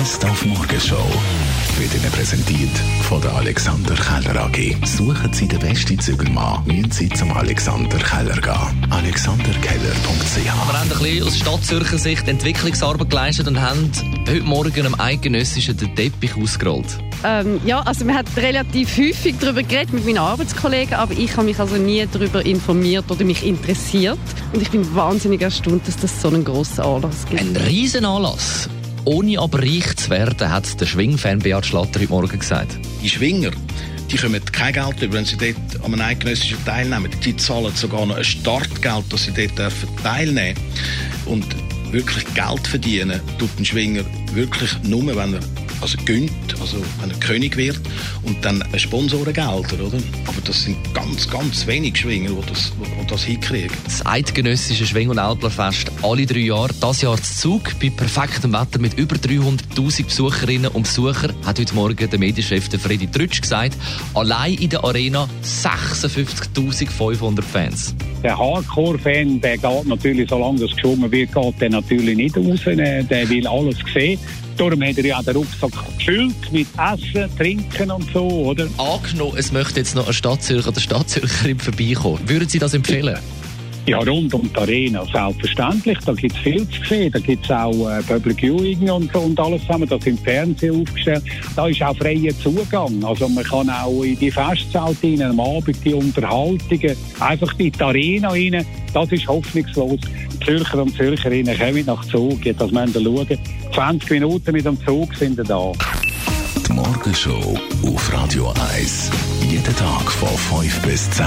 Best auf Morgenshow wird Ihnen präsentiert von der Alexander Keller AG. Suchen Sie den besten Zügelmann, müssen Sie zum Alexander Keller gehen. AlexanderKeller.ch Wir haben ein bisschen aus Stadtzürcher Sicht Entwicklungsarbeit geleistet und haben heute Morgen am eidgenössischen den Teppich ausgerollt. Ähm, ja, also man hat relativ häufig darüber geredet mit meinen Arbeitskollegen, aber ich habe mich also nie darüber informiert oder mich interessiert. Und ich bin wahnsinnig erstaunt, dass das so einen grossen Anlass gibt. Ein Riesenanlass. Ohne aber reich zu werden, hat der Schwingfan Beat Schlatter heute Morgen gesagt. Die Schwinger, die kommen kein Geld über, wenn sie dort an einem eidgenössischen teilnehmen. Die zahlen sogar noch ein Startgeld, dass sie dort teilnehmen dürfen. Und wirklich Geld verdienen tut ein Schwinger wirklich nur, wenn er also gönnt, also wenn er König wird und dann ein Sponsorengelder, oder? Aber das sind ganz, ganz wenig Schwinger, die das, die das hinkriegen. Das eidgenössische Schwing- und Älplerfest alle drei Jahre. Das Jahr zu Zug bei perfektem Wetter mit über 300'000 Besucherinnen und Besuchern, hat heute Morgen der Medienchef Freddy Trütsch gesagt. Allein in der Arena 56'500 Fans. Der Hardcore-Fan, der geht natürlich, solange das geschwungen wird, geht der natürlich nicht raus. Der will alles sehen. Darum hat er ja den Rucksack gefüllt mit Essen, Trinken und so, oder? Angenommen, es möchte jetzt noch ein Stadtzürcher oder Stadtzürcherin vorbeikommen. Würden Sie das empfehlen? Ja, rund um die Arena, selbstverständlich. Da gibt es viel zu sehen. Da gibt es auch äh, Public Viewing und, und alles zusammen. Da sind Fernseher aufgestellt. Da ist auch freier Zugang. Also man kann auch in die Festzelt rein, am Abend die Unterhaltungen, einfach in die Arena rein. Das ist hoffnungslos. Die Zürcher und Zürcherinnen kommen nach Zug. Das müssen wir schauen. 20 Minuten mit dem Zug sind wir da. Die Morgenshow auf Radio 1. Jeden Tag von 5 bis 10.